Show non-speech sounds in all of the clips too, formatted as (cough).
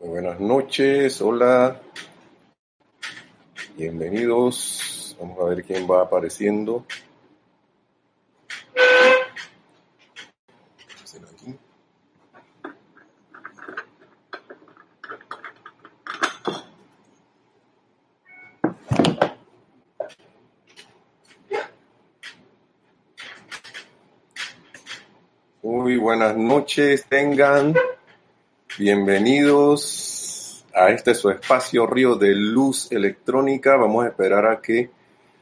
Buenas noches, hola, bienvenidos. Vamos a ver quién va apareciendo. Muy buenas noches, tengan. Bienvenidos a este su espacio Río de Luz Electrónica. Vamos a esperar a que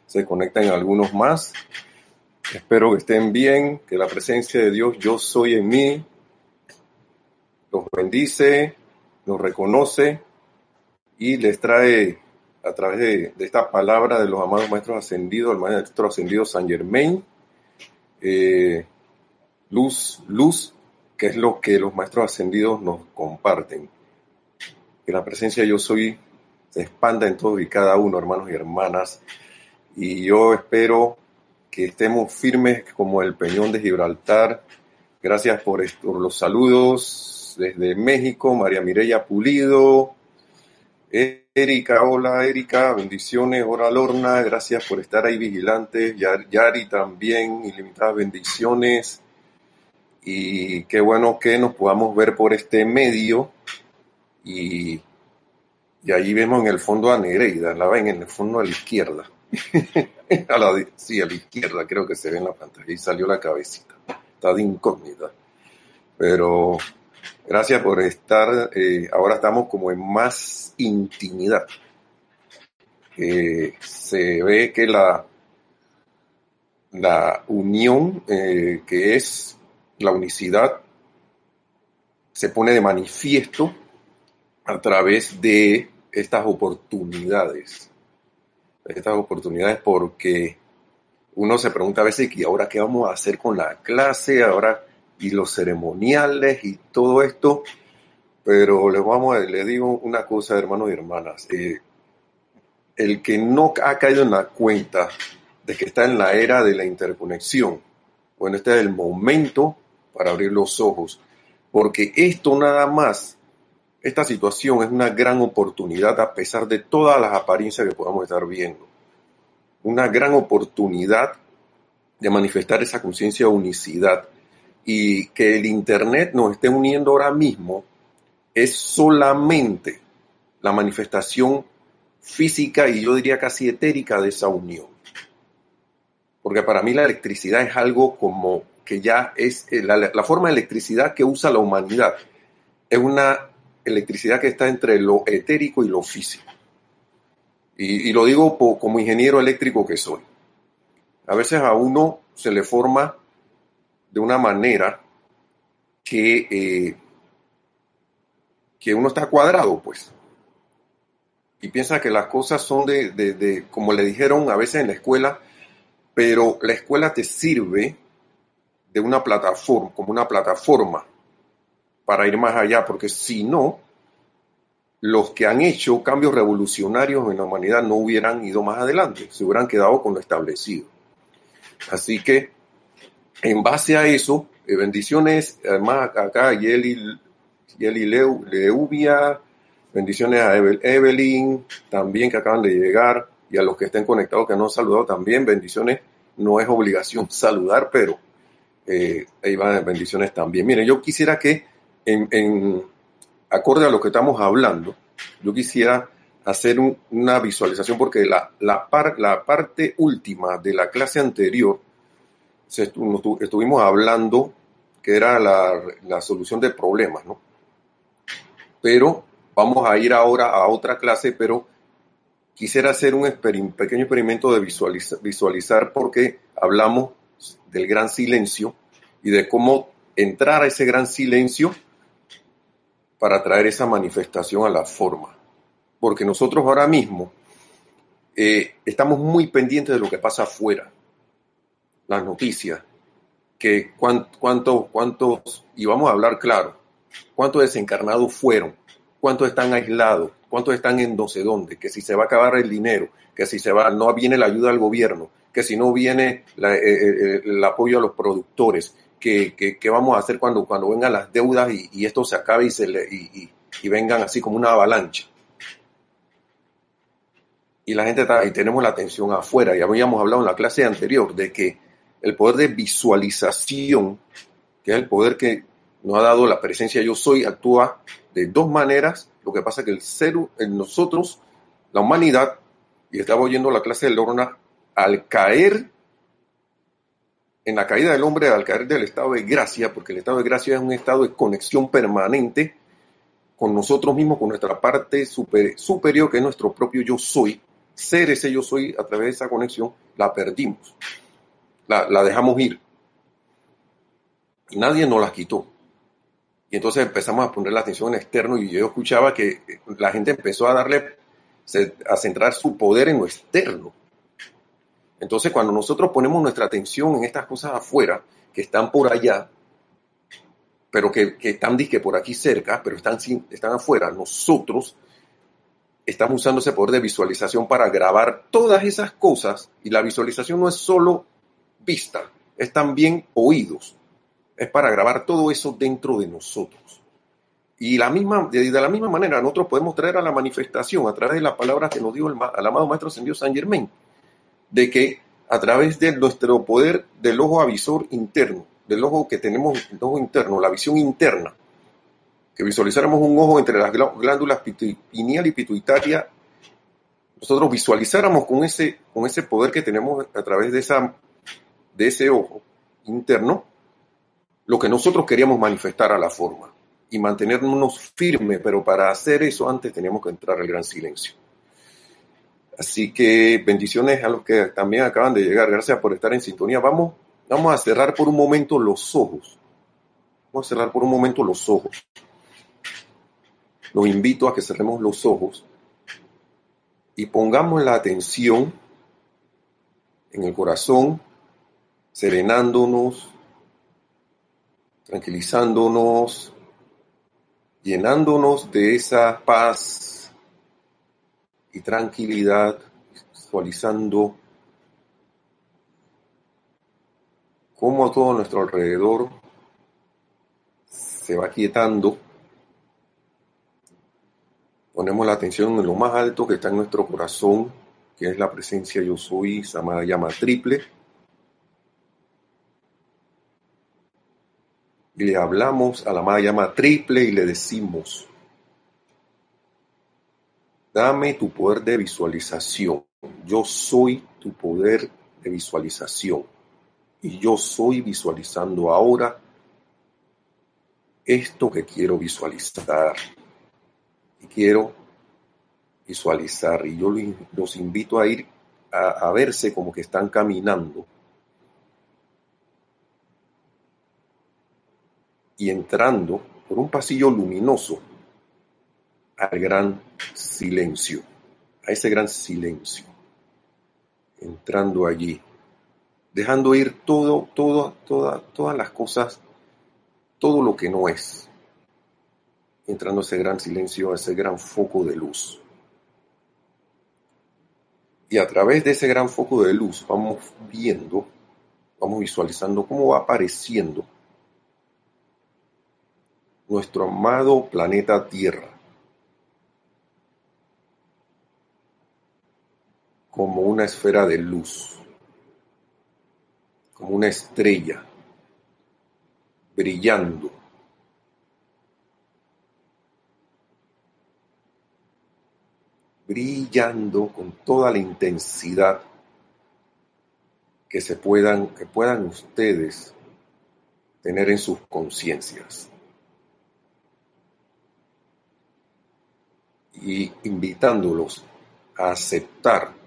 se conecten algunos más. Espero que estén bien, que la presencia de Dios, yo soy en mí, los bendice, los reconoce y les trae a través de, esta palabra de los amados maestros ascendidos, el maestro ascendido San Germain, eh, luz, luz, que es lo que los maestros ascendidos nos comparten. Que la presencia de yo soy se expanda en todos y cada uno, hermanos y hermanas. Y yo espero que estemos firmes como el peñón de Gibraltar. Gracias por, los saludos desde México, María Mireya Pulido, Erika, hola Erika, bendiciones, hola Lorna, gracias por estar ahí vigilantes, Yari también, ilimitadas bendiciones y qué bueno que nos podamos ver por este medio y, y allí vemos en el fondo a Nereida, la ven en el fondo a la izquierda. (laughs) sí, a la izquierda creo que se ve en la pantalla y salió la cabecita, está de incógnita. Pero gracias por estar, eh, ahora estamos como en más intimidad. Eh, se ve que la, la unión eh, que es la unicidad se pone de manifiesto a través de estas oportunidades. Estas oportunidades porque uno se pregunta a veces, ¿y ahora qué vamos a hacer con la clase? Ahora, y los ceremoniales y todo esto. Pero les, vamos digo una cosa, hermanos y hermanas. Eh, el que no ha caído en la cuenta de que está en la era de la interconexión, bueno, este es el momento para abrir los ojos, porque esto nada más, esta situación es una gran oportunidad a pesar de todas las apariencias que podamos estar viendo. Una gran oportunidad de manifestar esa conciencia de unicidad y que el Internet nos esté uniendo ahora mismo es solamente la manifestación física y yo diría casi etérica de esa unión. Porque para mí la electricidad es algo como que ya es eh, la, forma de electricidad que usa la humanidad. Es una electricidad que está entre lo etérico y lo físico. Y, lo digo como ingeniero eléctrico que soy. A veces a uno se le forma de una manera que, eh, que uno está cuadrado, pues. Y piensa que las cosas son de, de, como le dijeron a veces en la escuela, pero la escuela te sirve de una plataforma, como una plataforma para ir más allá, porque si no, los que han hecho cambios revolucionarios en la humanidad no hubieran ido más adelante, se hubieran quedado con lo establecido. Así que, en base a eso, eh, bendiciones, además acá Yeli, Yeli Leubia, bendiciones a Evelyn, también que acaban de llegar, y a los que estén conectados que no han saludado también, bendiciones, no es obligación saludar, pero eh, ahí van bendiciones también. Miren, yo quisiera que, en, acorde a lo que estamos hablando, yo quisiera hacer una visualización porque la, la, la, parte última de la clase anterior estuvimos hablando que era la, la, solución de problemas, ¿no? Pero vamos a ir ahora a otra clase, pero quisiera hacer un pequeño experimento de visualizar, visualizar porque hablamos del gran silencio y de cómo entrar a ese gran silencio para traer esa manifestación a la forma. Porque nosotros ahora mismo eh, estamos muy pendientes de lo que pasa afuera, las noticias, que cuántos, cuántos, y vamos a hablar claro, cuántos desencarnados fueron, cuántos están aislados, cuántos están en no sé dónde, que si se va a acabar el dinero, que si se va, no viene la ayuda del gobierno, que si no viene eh, eh, el apoyo a los productores, que, vamos a hacer cuando, cuando vengan las deudas y, esto se acabe y, se y, y vengan así como una avalancha. Y la gente está, y tenemos la atención afuera. Ya habíamos hablado en la clase anterior de que el poder de visualización, que es el poder que nos ha dado la presencia yo soy, actúa de dos maneras. Lo que pasa es que el ser, en nosotros, la humanidad, y estaba oyendo la clase de Lorna, al caer en la caída del hombre, al caer del estado de gracia, porque el estado de gracia es un estado de conexión permanente con nosotros mismos, con nuestra parte superior, que es nuestro propio yo soy, ser ese yo soy a través de esa conexión, la perdimos, la, la dejamos ir. Y nadie nos la quitó. Y entonces empezamos a poner la atención en externo y yo escuchaba que la gente empezó a darle, a centrar su poder en lo externo. Entonces cuando nosotros ponemos nuestra atención en estas cosas afuera, que están por allá, pero que, que están disque por aquí cerca, pero están, están afuera, nosotros estamos usando ese poder de visualización para grabar todas esas cosas y la visualización no es solo vista, es también oídos, es para grabar todo eso dentro de nosotros. Y la misma, de, la misma manera nosotros podemos traer a la manifestación a través de las palabras que nos dio el, el amado Maestro Ascendido San Germain, de que a través de nuestro poder del ojo avisor interno, del ojo que tenemos, el ojo interno, la visión interna, que visualizáramos un ojo entre las glándulas pineal y pituitaria, nosotros visualizáramos con ese, con ese poder que tenemos a través de, esa, de ese ojo interno, lo que nosotros queríamos manifestar a la forma y mantenernos firmes, pero para hacer eso antes teníamos que entrar al gran silencio. Así que bendiciones a los que también acaban de llegar. Gracias por estar en sintonía. Vamos, vamos a cerrar por un momento los ojos. Vamos a cerrar por un momento los ojos. Los invito a que cerremos los ojos y pongamos la atención en el corazón, serenándonos, tranquilizándonos, llenándonos de esa paz y tranquilidad, visualizando cómo a todo nuestro alrededor se va quietando Ponemos la atención en lo más alto que está en nuestro corazón, que es la presencia yo soy, llamada llama triple. Y le hablamos a la amada llama triple y le decimos, dame tu poder de visualización. Yo soy tu poder de visualización. Y yo soy visualizando ahora esto que quiero visualizar y quiero visualizar. Y yo los invito a ir a, verse como que están caminando y entrando por un pasillo luminoso al gran silencio, a ese gran silencio, entrando allí, dejando ir todo, todo, toda, todas las cosas, todo lo que no es, entrando ese gran silencio, ese gran foco de luz. Y a través de ese gran foco de luz vamos viendo, vamos visualizando cómo va apareciendo nuestro amado planeta Tierra como una esfera de luz, como una estrella brillando brillando con toda la intensidad que se puedan, que puedan ustedes tener en sus conciencias. Y invitándolos a aceptar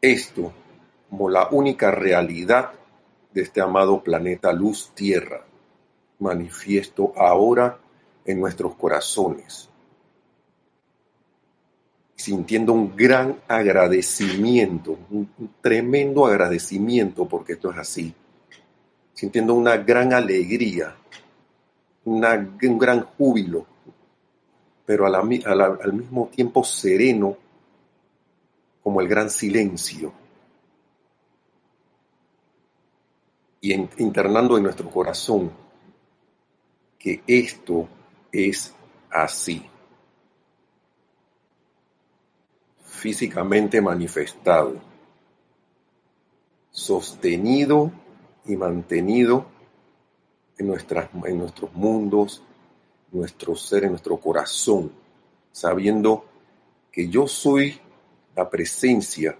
esto como la única realidad de este amado planeta Luz Tierra, manifiesto ahora en nuestros corazones sintiendo un gran agradecimiento, un, tremendo agradecimiento porque esto es así, sintiendo una gran alegría, un gran júbilo, pero al mismo tiempo sereno como el gran silencio. Y internando en nuestro corazón que esto es así, físicamente manifestado, sostenido y mantenido en, nuestras, en nuestros mundos, nuestro ser, en nuestro corazón, sabiendo que yo soy la presencia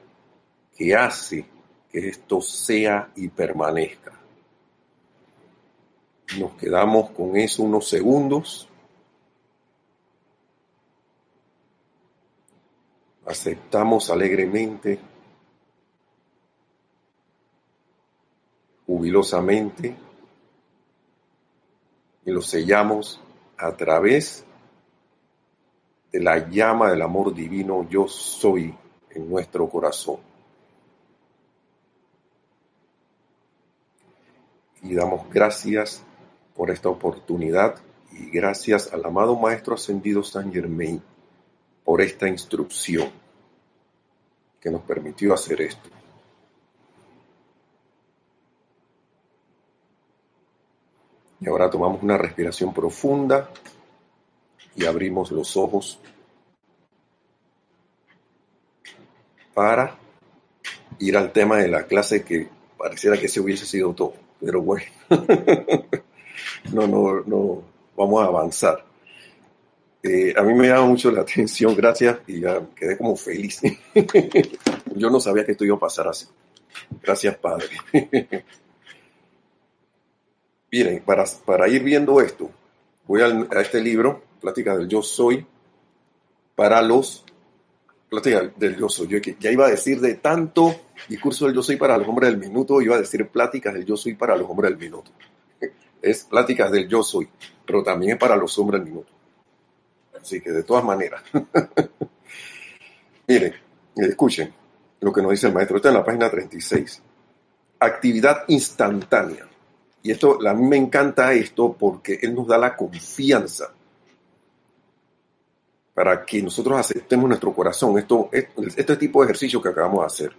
que hace que esto sea y permanezca. Nos quedamos con eso unos segundos. Aceptamos alegremente, jubilosamente, y lo sellamos a través de la llama del amor divino yo soy en nuestro corazón. Y damos gracias por esta oportunidad y gracias al amado Maestro Ascendido San Germain por esta instrucción que nos permitió hacer esto. Y ahora tomamos una respiración profunda y abrimos los ojos para ir al tema de la clase que pareciera que se hubiese sido todo. Pero bueno, (laughs) no, no, no, vamos a avanzar. Eh, a mí me llama mucho la atención, gracias, y ya quedé como feliz. (laughs) Yo no sabía que esto iba a pasar así. Gracias, Padre. (laughs) Miren, para, para ir viendo esto, voy a este libro, Plática del Yo Soy, para los plática del yo soy. Ya iba a decir de tanto discurso del yo soy para los hombres del minuto, iba a decir pláticas del yo soy para los hombres del minuto. (laughs) Es pláticas del yo soy, pero también para los hombres del minuto. Así que de todas maneras. (laughs) Miren, escuchen lo que nos dice el maestro. Está en la página 36. Actividad instantánea. Y esto, a mí me encanta esto porque él nos da la confianza para que nosotros aceptemos nuestro corazón esto, este tipo de ejercicio que acabamos de hacer.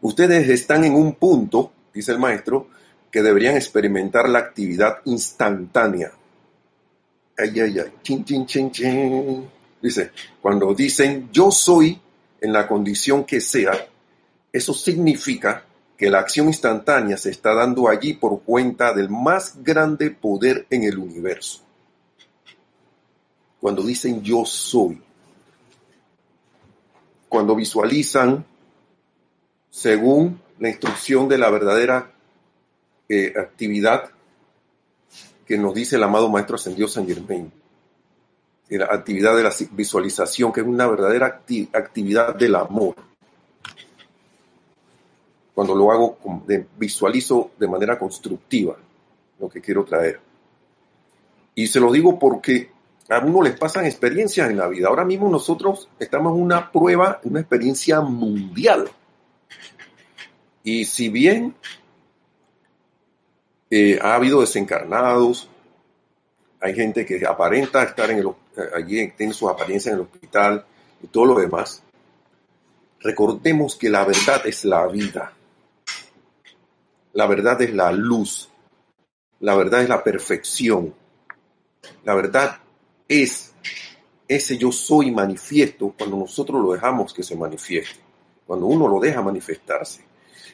Ustedes están en un punto, dice el maestro, que deberían experimentar la actividad instantánea. Ay, ay, ay, chin, chin, chin, chin. Dice, cuando dicen yo soy en la condición que sea, eso significa que la acción instantánea se está dando allí por cuenta del más grande poder en el universo cuando dicen yo soy, cuando visualizan según la instrucción de la verdadera eh, actividad que nos dice el amado Maestro Ascendido San Germain, la actividad de la visualización, que es una verdadera actividad del amor. Cuando lo hago, visualizo de manera constructiva lo que quiero traer. Y se lo digo porque a uno les pasan experiencias en la vida. Ahora mismo nosotros estamos en una prueba, una experiencia mundial. Y si bien eh, ha habido desencarnados, hay gente que aparenta estar en el, eh, allí, tiene sus apariencias en el hospital y todo lo demás, recordemos que la verdad es la vida. La verdad es la luz. La verdad es la perfección. La verdad es ese yo soy manifiesto cuando nosotros lo dejamos que se manifieste, cuando uno lo deja manifestarse.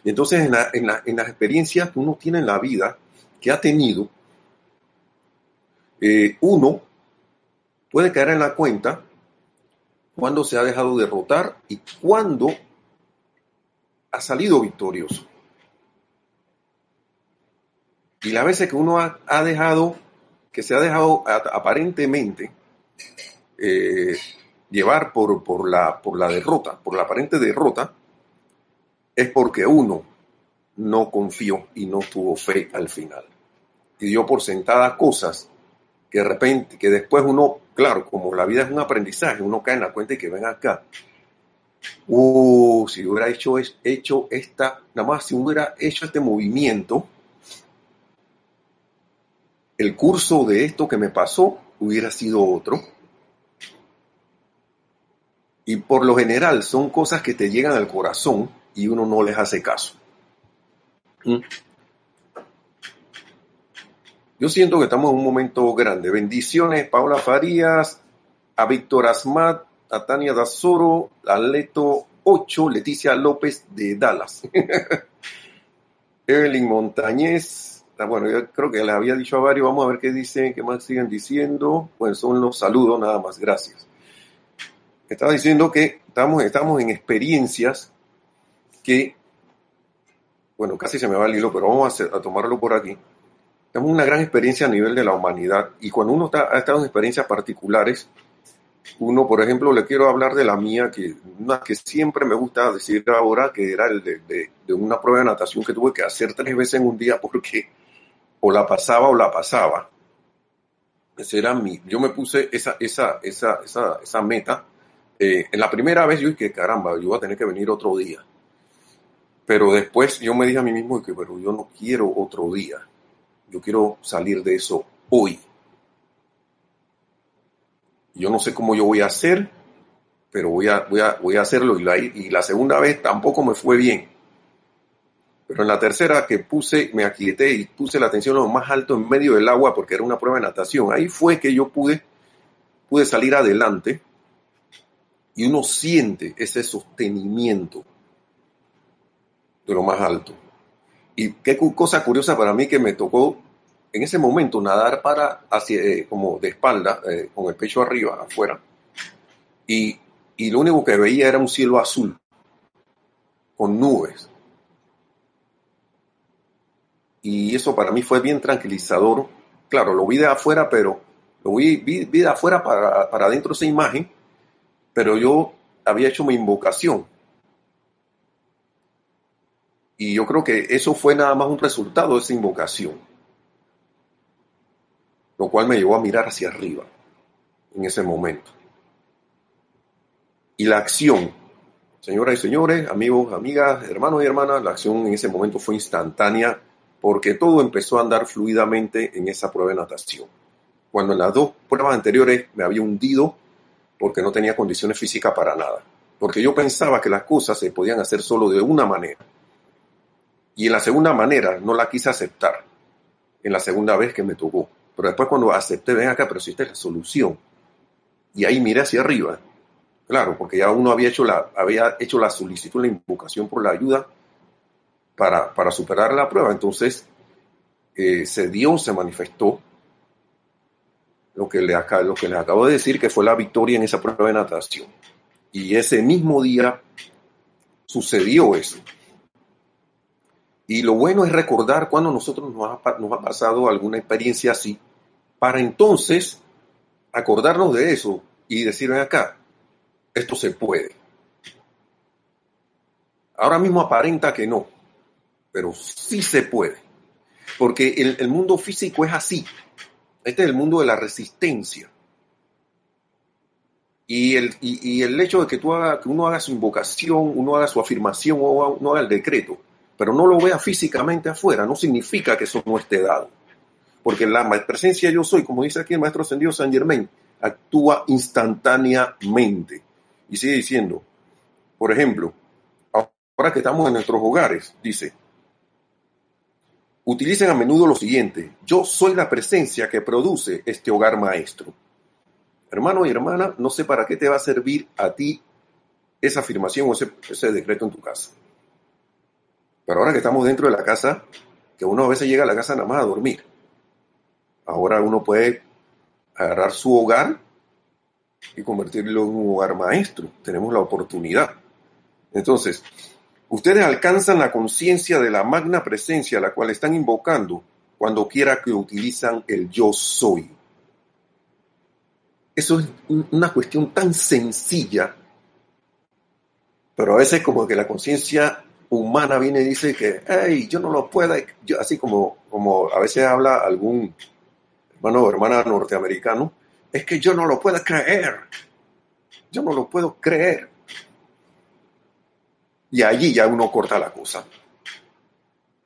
Y entonces en, la, en, las experiencias que uno tiene en la vida, que ha tenido, eh, uno puede caer en la cuenta cuando se ha dejado derrotar y cuando ha salido victorioso. Y las veces que uno ha dejado que se ha dejado aparentemente eh, llevar por, por, la, por la derrota, por la aparente derrota, es porque uno no confió y no tuvo fe al final. Y dio por sentada cosas que de repente, que después uno, claro, como la vida es un aprendizaje, uno cae en la cuenta y que ven acá. Uh, si hubiera hecho, hecho esta, nada más si hubiera hecho este movimiento, el curso de esto que me pasó hubiera sido otro. Y por lo general son cosas que te llegan al corazón y uno no les hace caso. ¿Mm? Yo siento que estamos en un momento grande. Bendiciones, Paula Farías, a Víctor Asmat, a Tania Dazoro, a Leto 8, Leticia López de Dallas. (laughs) Evelyn Montañez, bueno, yo creo que les había dicho a varios, vamos a ver qué dicen, qué más siguen diciendo. Bueno, son los saludos nada más, gracias. Estaba diciendo que estamos, estamos en experiencias que, bueno, casi se me va el hilo, pero vamos a, a tomarlo por aquí. Tenemos una gran experiencia a nivel de la humanidad y cuando uno está, ha estado en experiencias particulares, uno, por ejemplo, le quiero hablar de la mía, que una que siempre me gusta decir ahora, que era el de, de, una prueba de natación que tuve que hacer tres veces en un día porque o la pasaba o la pasaba. Ese era mi, yo me puse esa, esa, esa, esa, esa meta. Eh, en la primera vez yo dije, caramba, yo voy a tener que venir otro día. Pero después yo me dije a mí mismo que, pero yo no quiero otro día. Yo quiero salir de eso hoy. Yo no sé cómo yo voy a hacer, pero voy a, voy a, voy a hacerlo. Y la, y la segunda vez tampoco me fue bien. Pero en la tercera que puse, me aquieté y puse la atención lo más alto en medio del agua porque era una prueba de natación. Ahí fue que yo pude, pude salir adelante y uno siente ese sostenimiento de lo más alto. Y qué cosa curiosa para mí que me tocó en ese momento nadar para hacia, eh, como de espalda, eh, con el pecho arriba, afuera. Y, y lo único que veía era un cielo azul, con nubes. Y eso para mí fue bien tranquilizador. Claro, lo vi de afuera, pero lo vi, vi, de afuera para, para adentro esa imagen, pero yo había hecho mi invocación. Y yo creo que eso fue nada más un resultado de esa invocación lo cual me llevó a mirar hacia arriba en ese momento. Y la acción, señoras y señores, amigos, amigas, hermanos y hermanas, la acción en ese momento fue instantánea porque todo empezó a andar fluidamente en esa prueba de natación. Cuando en las dos pruebas anteriores me había hundido porque no tenía condiciones físicas para nada. Porque yo pensaba que las cosas se podían hacer solo de una manera. Y en la segunda manera no la quise aceptar. En la segunda vez que me tocó. Pero después cuando acepté, ven acá, pero si esta es la solución. Y ahí miré hacia arriba. Claro, porque ya uno había hecho la, había hecho la solicitud, la invocación por la ayuda para, para superar la prueba. Entonces, eh, se dio, se manifestó lo que, le les acabo de decir, que fue la victoria en esa prueba de natación. Y ese mismo día sucedió eso. Y lo bueno es recordar cuando nosotros nos ha, pasado alguna experiencia así, para entonces acordarnos de eso y decir, acá, esto se puede. Ahora mismo aparenta que no, pero sí se puede. Porque el, mundo físico es así. Este es el mundo de la resistencia. Y el, y, el hecho de que, tú haga, que uno haga su invocación, uno haga su afirmación o uno haga el decreto, pero no lo vea físicamente afuera, no significa que eso no esté dado. Porque la presencia yo soy, como dice aquí el maestro ascendido San Germain, actúa instantáneamente. Y sigue diciendo, por ejemplo, ahora que estamos en nuestros hogares, dice, utilicen a menudo lo siguiente, yo soy la presencia que produce este hogar maestro. Hermano y hermana, no sé para qué te va a servir a ti esa afirmación o ese, ese decreto en tu casa. Pero ahora que estamos dentro de la casa, que uno a veces llega a la casa nada más a dormir, Ahora uno puede agarrar su hogar y convertirlo en un hogar maestro. Tenemos la oportunidad. Entonces, ustedes alcanzan la conciencia de la magna presencia a la cual están invocando cuando quiera que utilizan el yo soy. Eso es una cuestión tan sencilla, pero a veces como que la conciencia humana viene y dice que, hey, yo no lo puedo, así como, como a veces habla algún hermano o hermana norteamericano, es que yo no lo puedo creer. Yo no lo puedo creer. Y allí ya uno corta la cosa.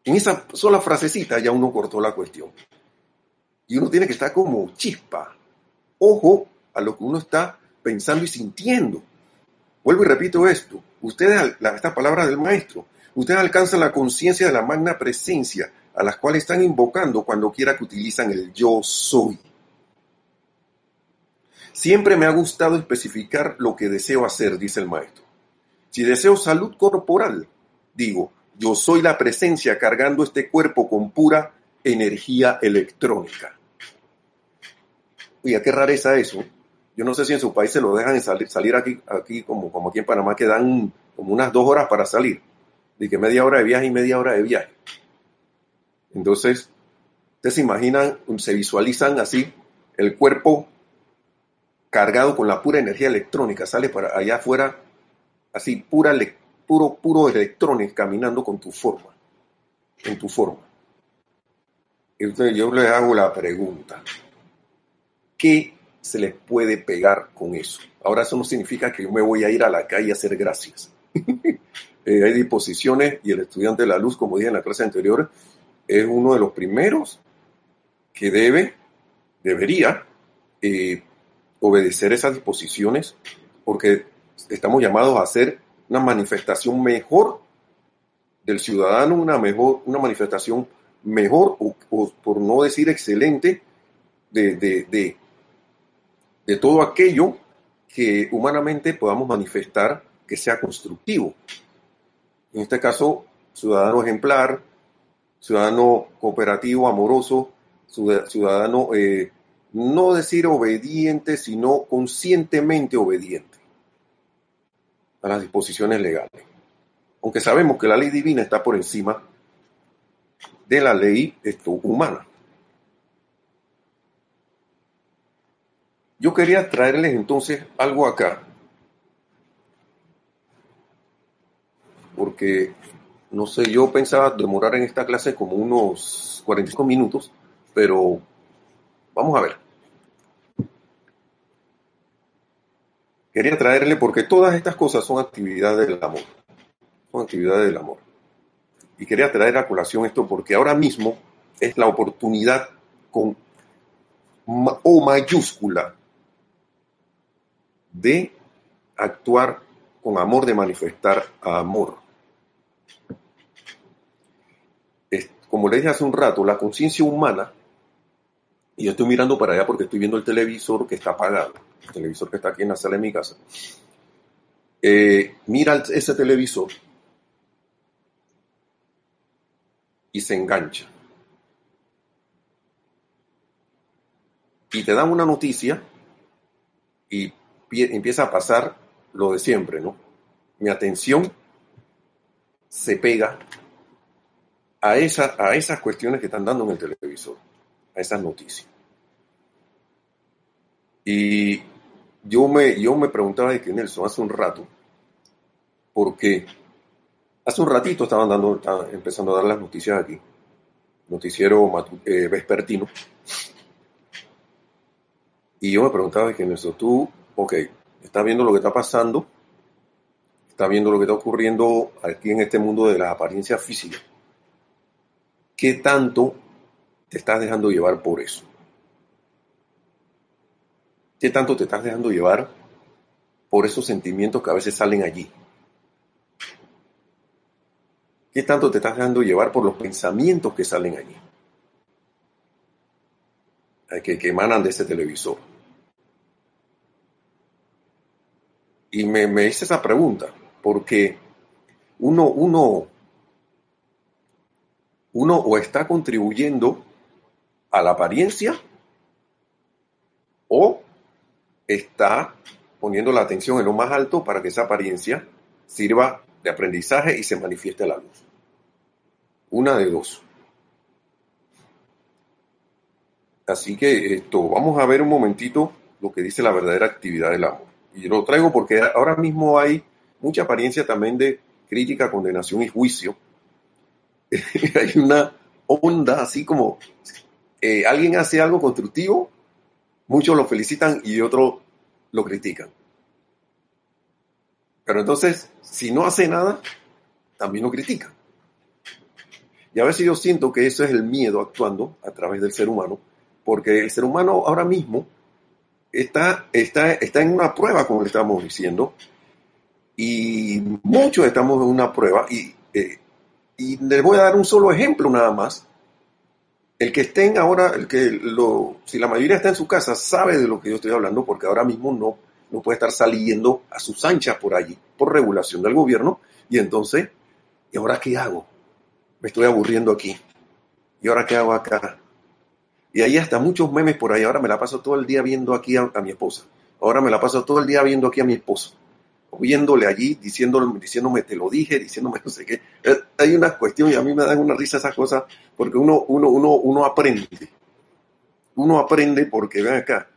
En esa sola frasecita ya uno cortó la cuestión. Y uno tiene que estar como chispa. Ojo a lo que uno está pensando y sintiendo. Vuelvo y repito esto. Ustedes, esta palabra del maestro, ustedes alcanzan la conciencia de la magna presencia a las cuales están invocando cuando quiera que utilizan el yo soy. Siempre me ha gustado especificar lo que deseo hacer, dice el maestro. Si deseo salud corporal, digo, yo soy la presencia cargando este cuerpo con pura energía electrónica. Oye, qué rareza eso. Yo no sé si en su país se lo dejan salir, salir aquí, aquí como, como aquí en Panamá, que dan como unas dos horas para salir. De que media hora de viaje y media hora de viaje. Entonces, ustedes se imaginan, se visualizan así, el cuerpo cargado con la pura energía electrónica, sale para allá afuera, así, pura, puro, puro electrónico, caminando con tu forma, en tu forma. Entonces yo les hago la pregunta, ¿qué se les puede pegar con eso? Ahora eso no significa que yo me voy a ir a la calle a hacer gracias. (laughs) Eh, hay disposiciones y el estudiante de la luz, como dije en la clase anterior, es uno de los primeros que debe, debería eh, obedecer esas disposiciones porque estamos llamados a hacer una manifestación mejor del ciudadano, una, mejor, una manifestación mejor, o, por no decir excelente, de, de, de todo aquello que humanamente podamos manifestar que sea constructivo. En este caso, ciudadano ejemplar, ciudadano cooperativo, amoroso, ciudadano, eh, no decir obediente, sino conscientemente obediente a las disposiciones legales. Aunque sabemos que la ley divina está por encima de la ley humana. Yo quería traerles entonces algo acá, porque, no sé, yo pensaba demorar en esta clase como unos 45 minutos, pero vamos a ver. Quería traerle porque todas estas cosas son actividades del amor, son actividades del amor. Y quería traer a colación esto porque ahora mismo es la oportunidad con O mayúscula de actuar con amor, de manifestar amor. como le dije hace un rato, la conciencia humana, y yo estoy mirando para allá porque estoy viendo el televisor que está apagado, el televisor que está aquí en la sala de mi casa, eh, mira ese televisor y se engancha. Y te dan una noticia y empieza a pasar lo de siempre, ¿no? Mi atención se pega a, a esas cuestiones que están dando en el televisor, a esas noticias. Y yo me, yo me preguntaba de que Nelson hace un rato, porque hace un ratito estaban dando, empezando a dar las noticias aquí, noticiero eh, vespertino, y yo me preguntaba de que Nelson, tú ok, está viendo lo que está pasando, está viendo lo que está ocurriendo aquí en este mundo de las apariencias físicas. ¿Qué tanto te estás dejando llevar por eso? ¿Qué tanto te estás dejando llevar por esos sentimientos que a veces salen allí? ¿Qué tanto te estás dejando llevar por los pensamientos que salen allí? Que, que emanan de ese televisor. Y me, me hice esa pregunta, porque uno, uno, uno o está contribuyendo a la apariencia o está poniendo la atención en lo más alto para que esa apariencia sirva de aprendizaje y se manifieste a la luz. Una de dos. Así que esto, vamos a ver un momentito lo que dice la verdadera actividad del amor. Y lo traigo porque ahora mismo hay mucha apariencia también de crítica, condenación y juicio. (laughs) hay una onda así como eh, alguien hace algo constructivo, muchos lo felicitan y otros lo critican. Pero entonces, si no hace nada, también lo critican. Y a veces yo siento que eso es el miedo actuando a través del ser humano, porque el ser humano ahora mismo está, está, está en una prueba, como le estamos diciendo, y muchos estamos en una prueba, y, eh, y les voy a dar un solo ejemplo nada más el que estén ahora, el que lo, si la mayoría está en su casa, sabe de lo que yo estoy hablando, porque ahora mismo no, no puede estar saliendo a sus anchas por allí, por regulación del gobierno, y entonces, ¿y ahora qué hago? Me estoy aburriendo aquí. ¿Y ahora qué hago acá? Y ahí hasta muchos memes por ahí. Ahora me la paso todo el día viendo aquí a, mi esposa. Ahora me la paso todo el día viendo aquí a mi esposo. Viéndole allí, diciéndole, diciéndome te lo dije, diciéndome (laughs) no sé qué. Eh, hay una cuestión y a mí me dan una risa esas cosas porque uno, uno, uno, uno aprende. Uno aprende porque, ven acá,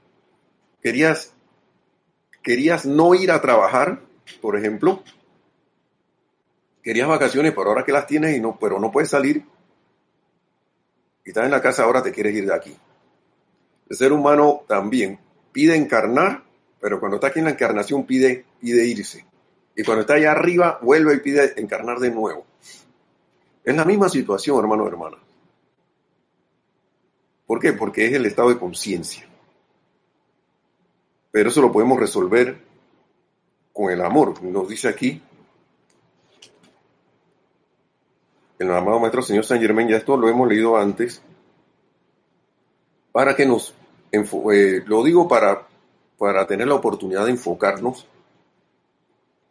querías, querías no ir a trabajar, por ejemplo, querías vacaciones, pero ahora que las tienes y no, pero no puedes salir, y estás en la casa, ahora te quieres ir de aquí. El ser humano también pide encarnar, pero cuando está aquí en la encarnación pide, pide irse. Y cuando está allá arriba, vuelve y pide encarnar de nuevo. Es la misma situación, hermano hermana. ¿Por qué? Porque es el estado de conciencia. Pero eso lo podemos resolver con el amor. Nos dice aquí el amado Maestro Señor San Germán, ya esto lo hemos leído antes, para que nos, eh, lo digo para, para tener la oportunidad de enfocarnos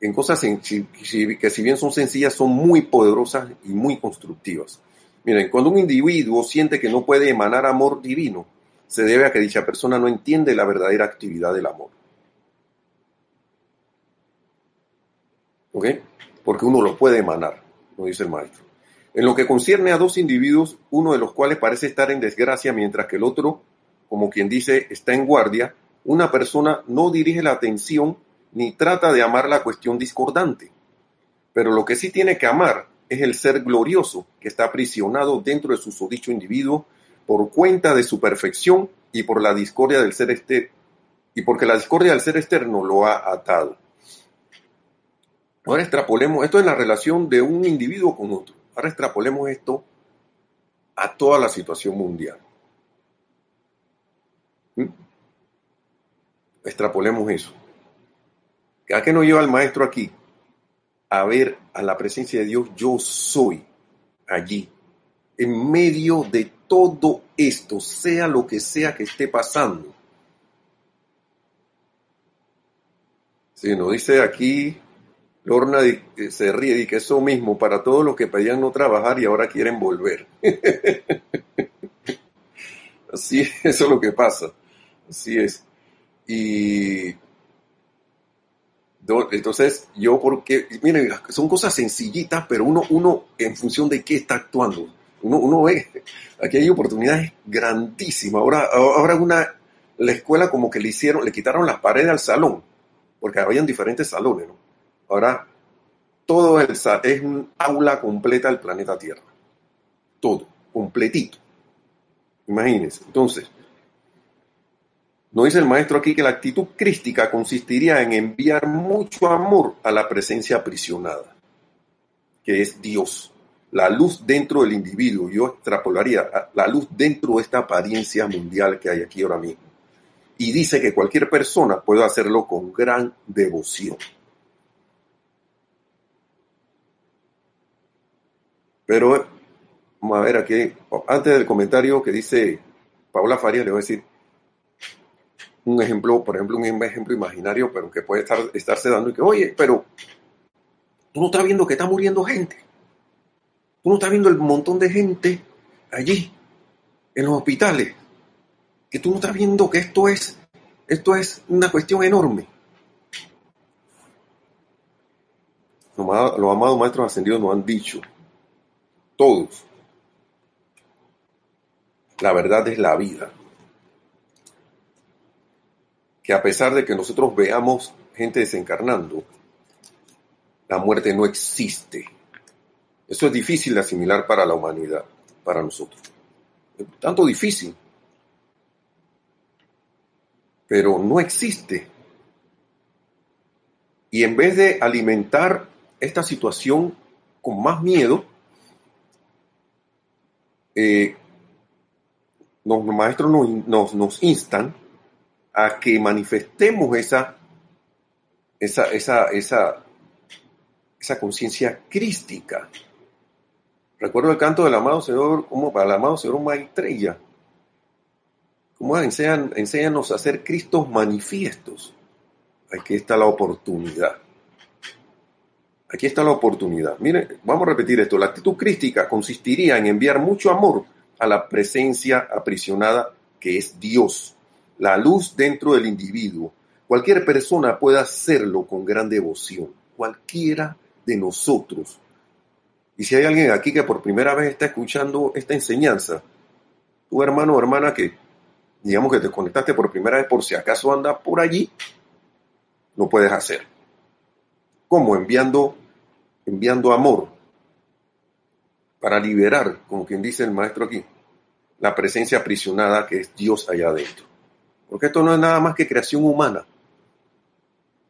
en cosas que si bien son sencillas, son muy poderosas y muy constructivas. Miren, cuando un individuo siente que no puede emanar amor divino, se debe a que dicha persona no entiende la verdadera actividad del amor. ¿Ok? Porque uno lo puede emanar, lo dice el maestro. En lo que concierne a dos individuos, uno de los cuales parece estar en desgracia mientras que el otro, como quien dice, está en guardia, una persona no dirige la atención ni trata de amar la cuestión discordante. Pero lo que sí tiene que amar es el ser glorioso que está aprisionado dentro de su sodicho individuo por cuenta de su perfección y por la discordia del ser externo y porque la discordia del ser externo lo ha atado. Ahora extrapolemos, esto es la relación de un individuo con otro. Ahora extrapolemos esto a toda la situación mundial. ¿Mm? Extrapolemos eso. ¿A qué lleva el maestro aquí? A ver a la presencia de Dios, yo soy allí, en medio de todo esto, sea lo que sea que esté pasando. Si nos dice aquí Lorna se ríe que eso mismo para todos los que pedían no trabajar y ahora quieren volver. (laughs) Así es, eso es lo que pasa. Así es. Y entonces yo porque, miren, son cosas sencillitas, pero uno, uno en función de qué está actuando. Uno, uno ve, aquí hay oportunidades grandísimas. Ahora, ahora una, la escuela como que le hicieron, le quitaron las paredes al salón, porque habían diferentes salones, ¿no? Ahora, todo el, es un aula completa del planeta Tierra. Todo, completito. Imagínense. Entonces, nos dice el maestro aquí que la actitud crística consistiría en enviar mucho amor a la presencia aprisionada, que es Dios, la luz dentro del individuo. Yo extrapolaría la luz dentro de esta apariencia mundial que hay aquí ahora mismo. Y dice que cualquier persona puede hacerlo con gran devoción. Pero vamos a ver aquí, antes del comentario que dice Paula Faria, le voy a decir un ejemplo, por ejemplo, un ejemplo imaginario, pero que puede estar, estarse dando y que, oye, pero tú no estás viendo que está muriendo gente. Tú no estás viendo el montón de gente allí, en los hospitales. Que tú no estás viendo que esto es, esto es una cuestión enorme. Los amados maestros ascendidos nos han dicho todos. La verdad es la vida. Que a pesar de que nosotros veamos gente desencarnando, la muerte no existe. Eso es difícil de asimilar para la humanidad, para nosotros. Tanto difícil. Pero no existe. Y en vez de alimentar esta situación con más miedo, eh, los maestros nos, instan a que manifestemos esa, esa, esa, esa, esa conciencia crística. Recuerdo el canto del amado Señor, como para el amado Señor Maestrella. Como enseñan, enséñanos a ser Cristos manifiestos. Aquí está la oportunidad. Aquí está la oportunidad. Miren, vamos a repetir esto. La actitud crística consistiría en enviar mucho amor a la presencia aprisionada que es Dios, la luz dentro del individuo. Cualquier persona puede hacerlo con gran devoción. Cualquiera de nosotros. Y si hay alguien aquí que por primera vez está escuchando esta enseñanza, tu hermano o hermana que digamos que te conectaste por primera vez por si acaso anda por allí, lo puedes hacer. ¿Cómo? Enviando enviando amor para liberar, como quien dice el maestro aquí, la presencia aprisionada que es Dios allá adentro. Porque esto no es nada más que creación humana.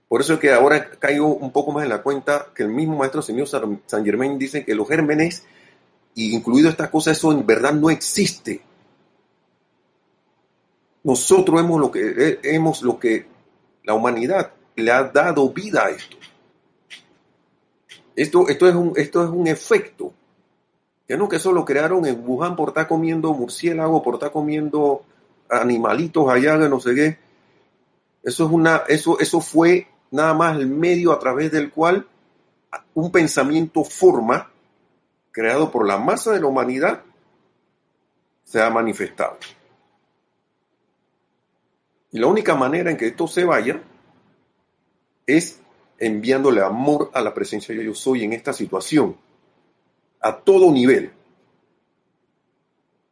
Por eso es que ahora caigo un poco más en la cuenta que el mismo maestro señor San Germain dice que los gérmenes, incluido estas cosas, eso en verdad no existe. Nosotros hemos lo que, hemos lo que la humanidad le ha dado vida a esto. Esto, esto, es un, esto es un efecto. Ya no que solo crearon en Wuhan por estar comiendo murciélago, por estar comiendo animalitos allá de no sé qué. Eso, es una, eso, eso fue nada más el medio a través del cual un pensamiento forma, creado por la masa de la humanidad, se ha manifestado. Y la única manera en que esto se vaya es enviándole amor a la presencia de yo soy en esta situación, a todo nivel,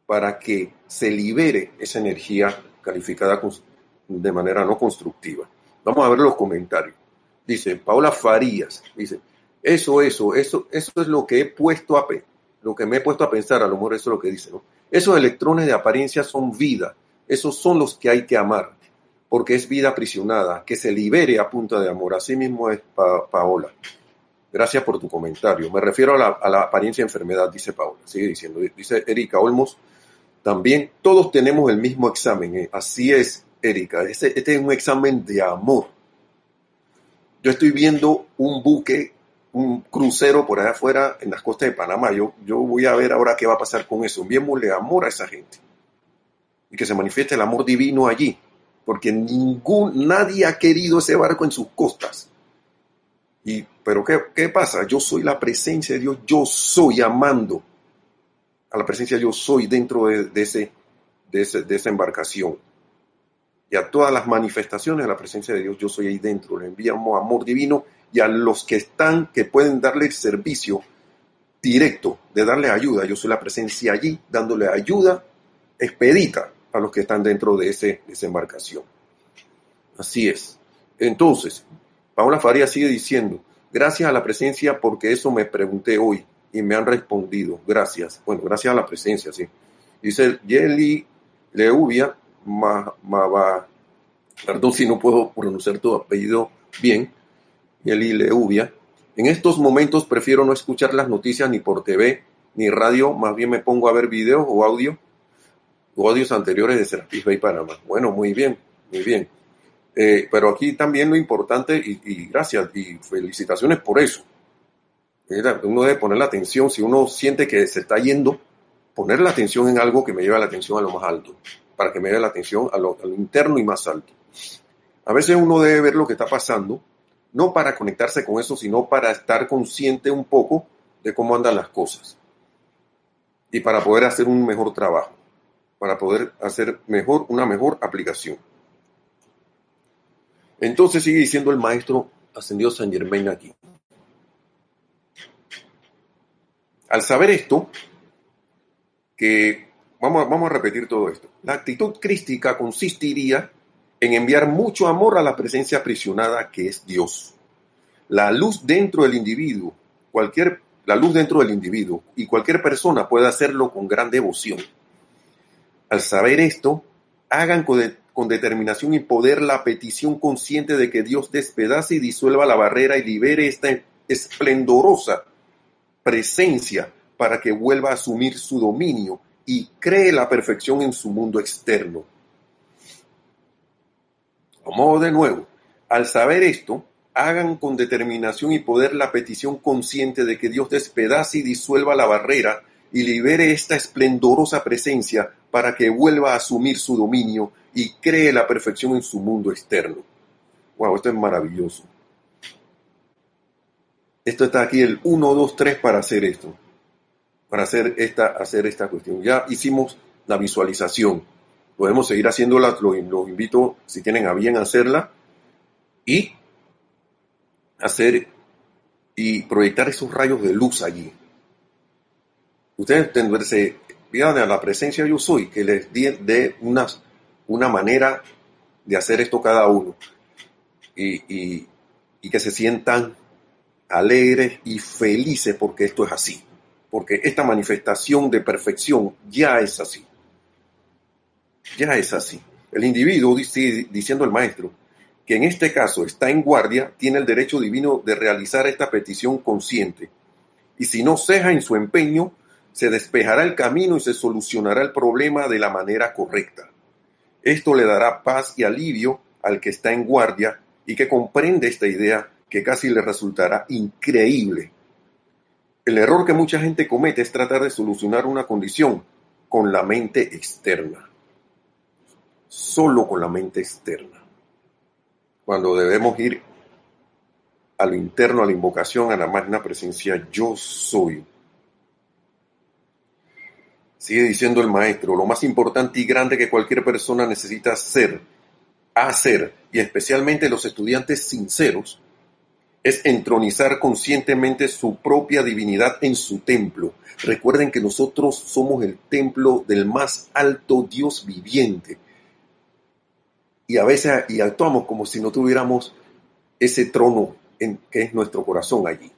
para que se libere esa energía calificada de manera no constructiva. Vamos a ver los comentarios. Dice Paula Farías, dice, eso, eso, eso, eso es lo que he puesto a lo que me he puesto a pensar, a lo mejor eso es lo que dice, ¿no? Esos electrones de apariencia son vida, esos son los que hay que amar porque es vida aprisionada, que se libere a punta de amor. Así mismo es Paola. Gracias por tu comentario. Me refiero a la, apariencia de enfermedad, dice Paola. Sigue diciendo. Dice Erika Olmos. También todos tenemos el mismo examen. ¿eh? Así es, Erika. Este, es un examen de amor. Yo estoy viendo un buque, un crucero por allá afuera en las costas de Panamá. Yo, yo voy a ver ahora qué va a pasar con eso. Enviémosle amor a esa gente. Y que se manifieste el amor divino allí porque ningún, nadie ha querido ese barco en sus costas. Y, pero ¿qué, ¿qué, pasa? Yo soy la presencia de Dios, yo soy amando a la presencia de yo soy dentro de, ese, de, de esa embarcación. Y a todas las manifestaciones de la presencia de Dios, yo soy ahí dentro. Le enviamos amor divino y a los que están, que pueden darle servicio directo, de darle ayuda. Yo soy la presencia allí, dándole ayuda expedita a los que están dentro de, ese, esa embarcación. Así es. Entonces, Paola Faría sigue diciendo, gracias a la presencia porque eso me pregunté hoy y me han respondido. Gracias. Bueno, gracias a la presencia, sí. Dice Yeli Leuvia, va perdón si no puedo pronunciar tu apellido bien, Yeli Leuvia. En estos momentos prefiero no escuchar las noticias ni por TV ni radio, más bien me pongo a ver videos o audio audios anteriores de Serapis Bay Panamá. Bueno, muy bien, muy bien. Eh, pero aquí también lo importante, y, gracias, y felicitaciones por eso. Uno debe poner la atención, si uno siente que se está yendo, poner la atención en algo que me lleve la atención a lo más alto, para que me lleve la atención a lo, interno y más alto. A veces uno debe ver lo que está pasando, no para conectarse con eso, sino para estar consciente un poco de cómo andan las cosas y para poder hacer un mejor trabajo para poder hacer mejor, una mejor aplicación. Entonces sigue diciendo el maestro ascendido San Germain aquí. Al saber esto, que vamos, vamos a repetir todo esto, la actitud crística consistiría en enviar mucho amor a la presencia aprisionada que es Dios. La luz dentro del individuo, cualquier, la luz dentro del individuo, y cualquier persona puede hacerlo con gran devoción al saber esto, hagan con, determinación y poder la petición consciente de que Dios despedace y disuelva la barrera y libere esta esplendorosa presencia para que vuelva a asumir su dominio y cree la perfección en su mundo externo. Vamos de nuevo. Al saber esto, hagan con determinación y poder la petición consciente de que Dios despedace y disuelva la barrera y libere esta esplendorosa presencia para que vuelva a asumir su dominio y cree la perfección en su mundo externo. Wow, esto es maravilloso. Esto está aquí el 1, 2, 3 para hacer esto, para hacer esta, hacer esta cuestión. Ya hicimos la visualización. Podemos seguir haciéndola, los, invito, si tienen a bien hacerla, y hacer y proyectar esos rayos de luz allí. Ustedes se vean a la presencia yo soy, que les dé una, una manera de hacer esto cada uno. Y, y que se sientan alegres y felices porque esto es así. Porque esta manifestación de perfección ya es así. Ya es así. El individuo, diciendo el maestro, que en este caso está en guardia, tiene el derecho divino de realizar esta petición consciente. Y si no ceja en su empeño, se despejará el camino y se solucionará el problema de la manera correcta. Esto le dará paz y alivio al que está en guardia y que comprende esta idea que casi le resultará increíble. El error que mucha gente comete es tratar de solucionar una condición con la mente externa solo con la mente externa. Cuando debemos ir a lo interno, a la invocación, a la magna presencia, yo soy. Sigue diciendo el maestro, lo más importante y grande que cualquier persona necesita hacer, hacer, y especialmente los estudiantes sinceros, es entronizar conscientemente su propia divinidad en su templo. Recuerden que nosotros somos el templo del más alto Dios viviente y a veces y actuamos como si no tuviéramos ese trono que es nuestro corazón allí.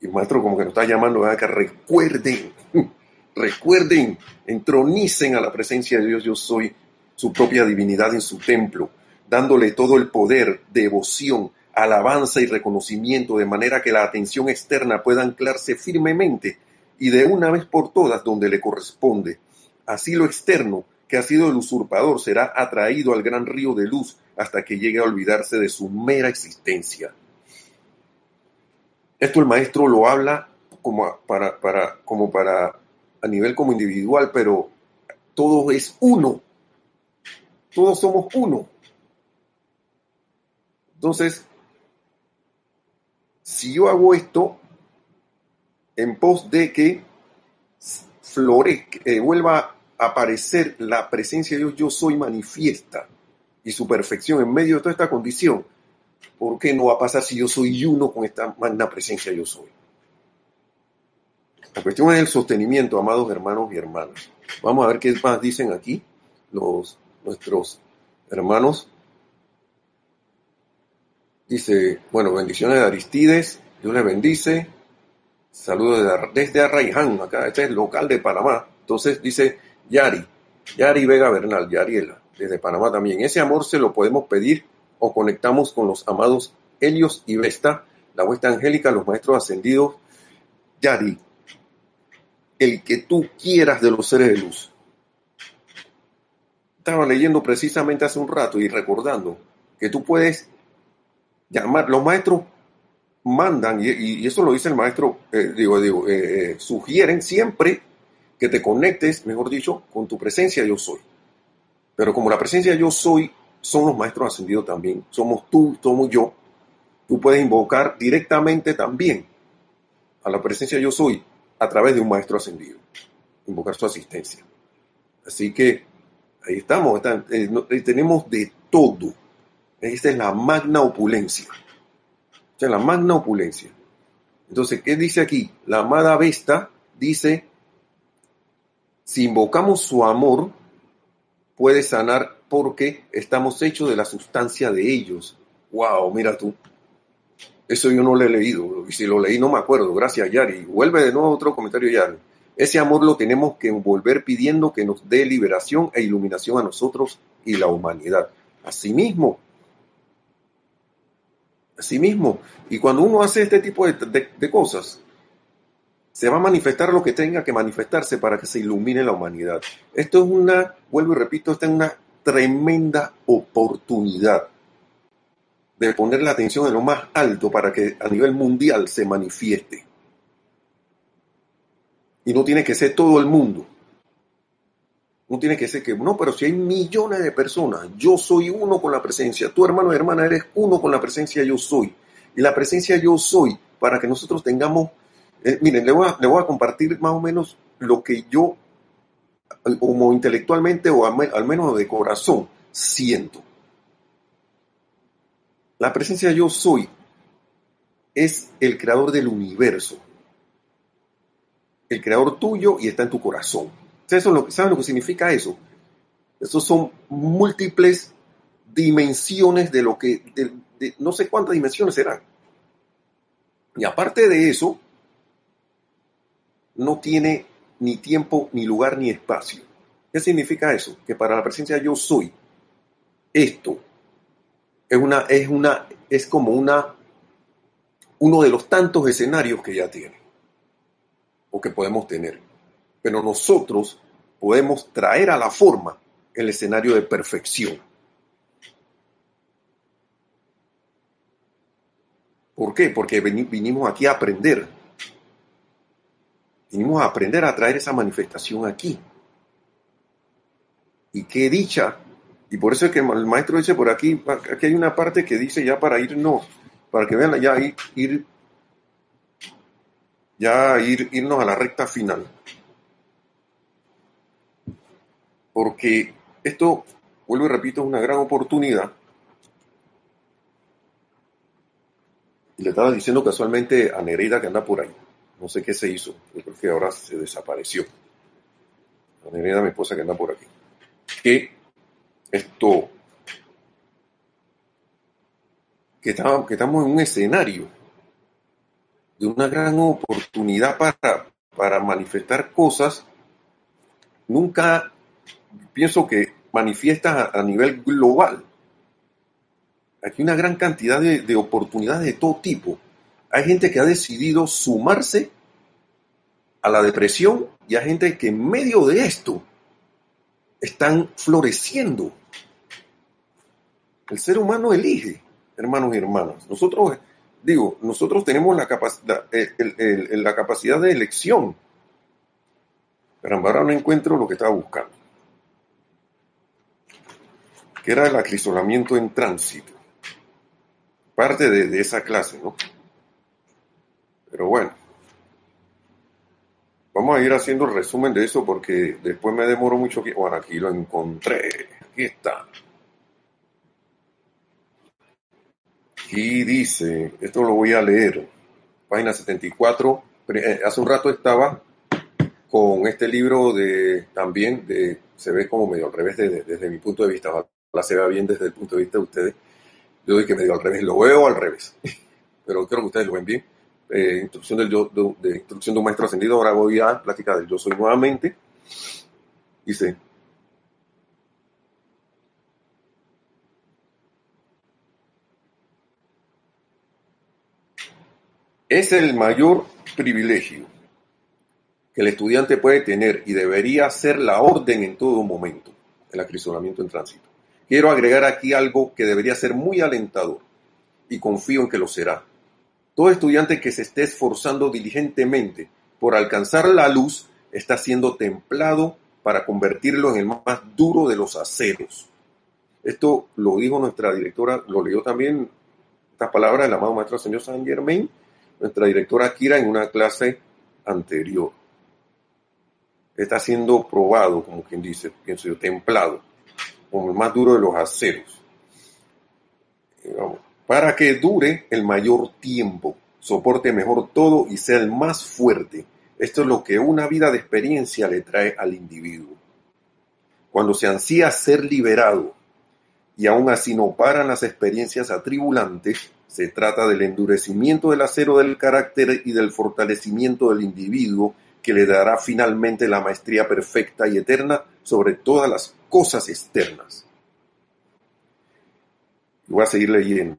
Y maestro como que nos está llamando a que recuerden, (laughs) recuerden, entronicen a la presencia de Dios, yo soy su propia divinidad en su templo, dándole todo el poder, devoción, alabanza y reconocimiento, de manera que la atención externa pueda anclarse firmemente y de una vez por todas donde le corresponde. Así lo externo que ha sido el usurpador será atraído al gran río de luz hasta que llegue a olvidarse de su mera existencia. Esto el maestro lo habla como para, para, como para a nivel como individual, pero todo es uno. Todos somos uno. Entonces, si yo hago esto en pos de que florezca, eh, vuelva aparecer la presencia de Dios, yo soy manifiesta y su perfección en medio de toda esta condición, ¿por qué no va a pasar si yo soy uno con esta magna presencia yo soy? La cuestión es el sostenimiento, amados hermanos y hermanas. Vamos a ver qué más dicen aquí los, nuestros hermanos. Dice, bueno, bendiciones de Aristides, Dios les bendice. Saludos desde Arraiján, acá, este es local de Panamá. Entonces dice, Yari, Yari Vega Bernal, Yariela, desde Panamá también. Ese amor se lo podemos pedir o conectamos con los amados Helios y Vesta, la vuestra angélica, los maestros ascendidos. Yari, el que tú quieras de los seres de luz. Estaba leyendo precisamente hace un rato y recordando que tú puedes llamar, los maestros mandan, y, eso lo dice el maestro, eh, digo, digo eh, eh, sugieren siempre que te conectes, mejor dicho, con tu presencia yo soy. Pero como la presencia yo soy son los maestros ascendidos también, somos tú, somos yo, tú puedes invocar directamente también a la presencia yo soy a través de un maestro ascendido, invocar su asistencia. Así que ahí estamos, tenemos de todo. Esta es la magna opulencia. Esta es la magna opulencia. Entonces, ¿qué dice aquí? La amada Vesta dice si invocamos su amor, puede sanar porque estamos hechos de la sustancia de ellos. ¡Wow! Mira tú. Eso yo no lo he leído. Y si lo leí no me acuerdo. Gracias, Yari. Vuelve de nuevo otro comentario, Yari. Ese amor lo tenemos que envolver pidiendo que nos dé liberación e iluminación a nosotros y la humanidad. Asimismo. Asimismo. Y cuando uno hace este tipo de, de cosas, se va a manifestar lo que tenga que manifestarse para que se ilumine la humanidad. Esto es una, vuelvo y repito, esta es una tremenda oportunidad de poner la atención en lo más alto para que a nivel mundial se manifieste. Y no tiene que ser todo el mundo. No tiene que ser que, no, pero si hay millones de personas, yo soy uno con la presencia, tu hermano y hermana eres uno con la presencia yo soy. Y la presencia yo soy, para que nosotros tengamos, eh, miren, le voy a compartir más o menos lo que yo, como intelectualmente o al menos de corazón, siento. La presencia yo soy es el creador del universo. El creador tuyo y está en tu corazón. ¿Saben lo que significa eso? Esos son múltiples dimensiones de lo que, no sé cuántas dimensiones serán. Y aparte de eso, no tiene ni tiempo, ni lugar, ni espacio. ¿Qué significa eso? Que para la presencia yo soy, esto es una, es una, es como una, uno de los tantos escenarios que ya tiene o que podemos tener. Pero nosotros podemos traer a la forma el escenario de perfección. ¿Por qué? Porque vinimos aquí a aprender. Vinimos a aprender a traer esa manifestación aquí. Y qué dicha y por eso es que el maestro dice por aquí, aquí hay una parte que dice ya para irnos, para que vean ya ir, ya ir, irnos a la recta final. Porque esto, vuelvo y repito, es una gran oportunidad. Y le estaba diciendo casualmente a Nereida que anda por ahí. No sé qué se hizo. Yo creo que ahora se desapareció. A Nereida, mi esposa, que anda por aquí. Que esto, que estamos, que estamos en un escenario de una gran oportunidad para, para manifestar cosas, nunca pienso que manifiestas a, nivel global. Aquí una gran cantidad de, de oportunidades de todo tipo. Hay gente que ha decidido sumarse a la depresión y hay gente que en medio de esto están floreciendo. El ser humano elige, hermanos y hermanas. Nosotros, digo, nosotros tenemos la, capacidad, la capacidad de elección. Pero ahora no encuentro lo que estaba buscando. Que era el acrisolamiento en tránsito. Parte de, esa clase, ¿no? Pero bueno. Vamos a ir haciendo el resumen de eso porque después me demoro mucho. Bueno, aquí lo encontré. Aquí está. Y dice, esto lo voy a leer, página 74, eh, hace un rato estaba con este libro de también, se ve como medio al revés desde mi punto de vista, la se vea bien desde el punto de vista de ustedes, yo doy que medio al revés, lo veo al revés, (laughs) pero creo que ustedes lo ven bien. Eh, instrucción del yo, de, de, instrucción de un maestro ascendido, ahora voy a platicar del yo soy nuevamente. Dice, Es el mayor privilegio que el estudiante puede tener y debería ser la orden en todo momento, el acrisolamiento en tránsito. Quiero agregar aquí algo que debería ser muy alentador y confío en que lo será. Todo estudiante que se esté esforzando diligentemente por alcanzar la luz está siendo templado para convertirlo en el más duro de los aceros. Esto lo dijo nuestra directora, lo leyó también estas palabras del amado maestro señor San Germain nuestra directora Kira en una clase anterior. Está siendo probado, como quien dice, pienso yo, templado, como el más duro de los aceros. para que dure el mayor tiempo, soporte mejor todo y sea el más fuerte. Esto es lo que una vida de experiencia le trae al individuo. Cuando se ansía ser liberado y aún así no paran las experiencias atribulantes, se trata del endurecimiento del acero del carácter y del fortalecimiento del individuo que le dará finalmente la maestría perfecta y eterna sobre todas las cosas externas. Voy a seguir leyendo.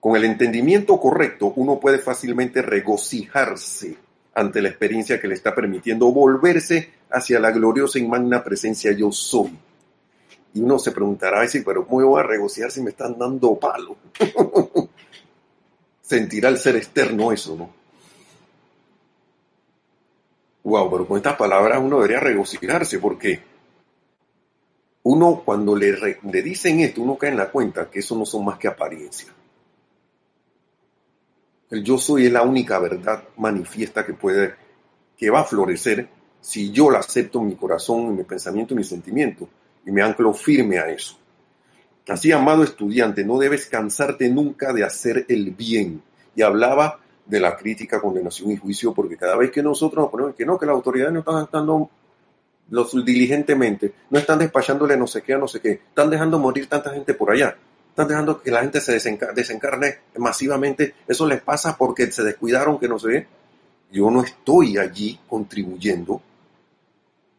Con el entendimiento correcto, uno puede fácilmente regocijarse ante la experiencia que le está permitiendo volverse hacia la gloriosa y magna presencia yo soy y uno se preguntará, sí, pero ¿cómo voy a regociar si me están dando palo? (laughs) Sentirá el ser externo eso, ¿no? Wow, pero con estas palabras uno debería regocijarse porque uno cuando le, le dicen esto, uno cae en la cuenta que eso no son más que apariencias. El yo soy es la única verdad manifiesta que puede, que va a florecer si yo la acepto en mi corazón, en mi pensamiento y mi sentimiento y me anclo firme a eso. Así, amado estudiante, no debes cansarte nunca de hacer el bien. Y hablaba de la crítica, condenación y juicio, porque cada vez que nosotros nos ponemos que no, que las autoridades no están actuando los, diligentemente, no están despachándole no sé qué no sé qué, están dejando morir tanta gente por allá, están dejando que la gente se desencarne masivamente. Eso les pasa porque se descuidaron, que no sé. Yo no estoy allí contribuyendo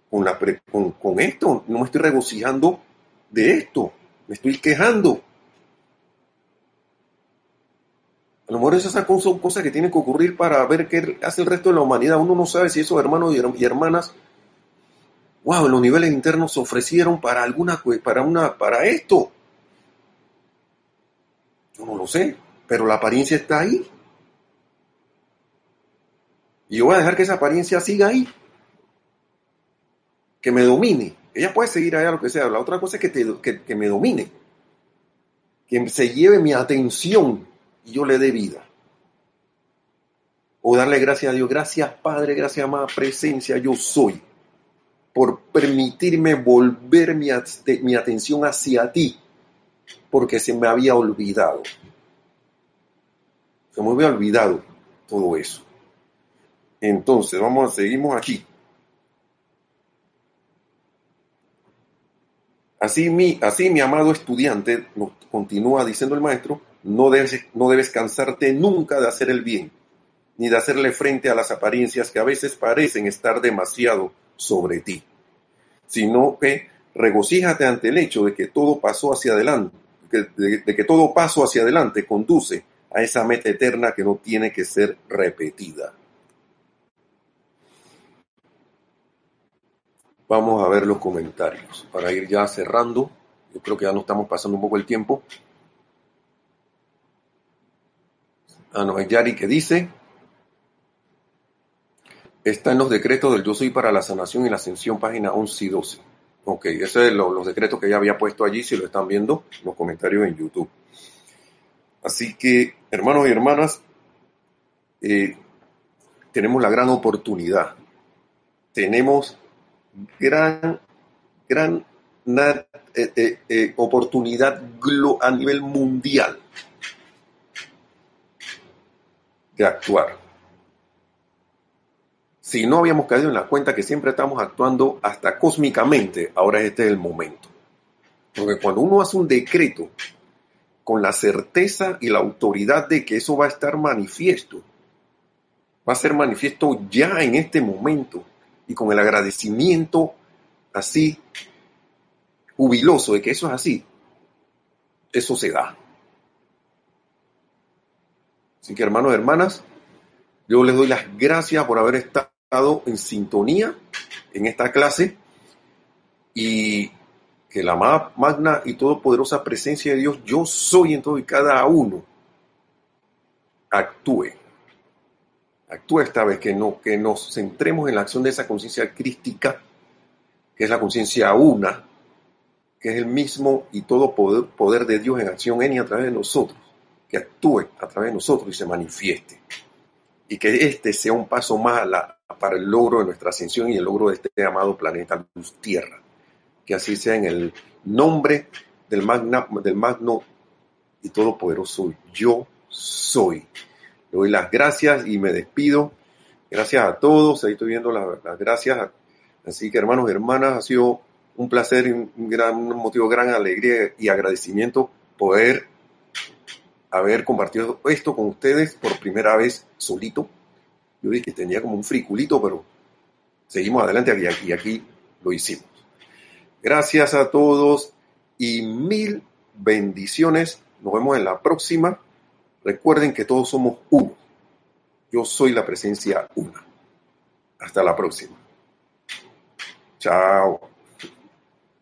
con, la con, con esto, no me estoy regocijando de esto, me estoy quejando. A lo mejor esas son cosas que tienen que ocurrir para ver qué hace el resto de la humanidad. Uno no sabe si esos hermanos y hermanas, wow, los niveles internos se ofrecieron para alguna, para una, para esto. Yo no lo sé, pero la apariencia está ahí. Y yo voy a dejar que esa apariencia siga ahí. Que me domine. Ella puede seguir allá lo que sea. La otra cosa es que, que, me domine. Que se lleve mi atención y yo le dé vida. O darle gracias a Dios. Gracias Padre, gracias amada presencia, yo soy. Por permitirme volver mi, atención hacia ti porque se me había olvidado. Se me había olvidado todo eso. Entonces, vamos seguimos aquí. Así mi, así mi amado estudiante, continúa diciendo el maestro, no debes, no debes cansarte nunca de hacer el bien, ni de hacerle frente a las apariencias que a veces parecen estar demasiado sobre ti, sino que regocíjate ante el hecho de que todo pasó hacia adelante de, que todo paso hacia adelante conduce a esa meta eterna que no tiene que ser repetida. Vamos a ver los comentarios para ir ya cerrando. Yo creo que ya nos estamos pasando un poco el tiempo. Ah, no, es Yari que dice, está en los decretos del Yo Soy para la Sanación y la Ascensión, página 11 y 12. Ok, ese es los decretos que ya había puesto allí, si lo están viendo, los comentarios en YouTube. Así que, hermanos y hermanas, eh, tenemos la gran oportunidad. Tenemos gran, gran eh, eh, oportunidad a nivel mundial de actuar si no habíamos caído en la cuenta que siempre estamos actuando hasta cósmicamente, ahora este es el momento. Porque cuando uno hace un decreto con la certeza y la autoridad de que eso va a estar manifiesto, va a ser manifiesto ya en este momento y con el agradecimiento así jubiloso de que eso es así, eso se da. Así que hermanos y hermanas, yo les doy las gracias por haber estado en sintonía en esta clase y que la magna y todopoderosa presencia de Dios, yo soy en todo y cada uno, actúe. Actúe esta vez, que, no, que nos centremos en la acción de esa conciencia crística, que es la conciencia una, que es el mismo y todo poder, poder de Dios en acción en y a través de nosotros, que actúe a través de nosotros y se manifieste. Y que este sea un paso más a la para el logro de nuestra ascensión y el logro de este amado planeta Luz Tierra. Que así sea en el nombre del, magna, del magno y todopoderoso yo soy. Le doy las gracias y me despido. Gracias a todos, ahí estoy viendo las, gracias. Así que hermanos y hermanas, ha sido un placer y un, gran, un motivo de gran alegría y agradecimiento poder haber compartido esto con ustedes por primera vez solito yo dije que tenía como un friculito, pero seguimos adelante y aquí, aquí lo hicimos. Gracias a todos y mil bendiciones. Nos vemos en la próxima. Recuerden que todos somos uno. Yo soy la presencia una. Hasta la próxima. Chao.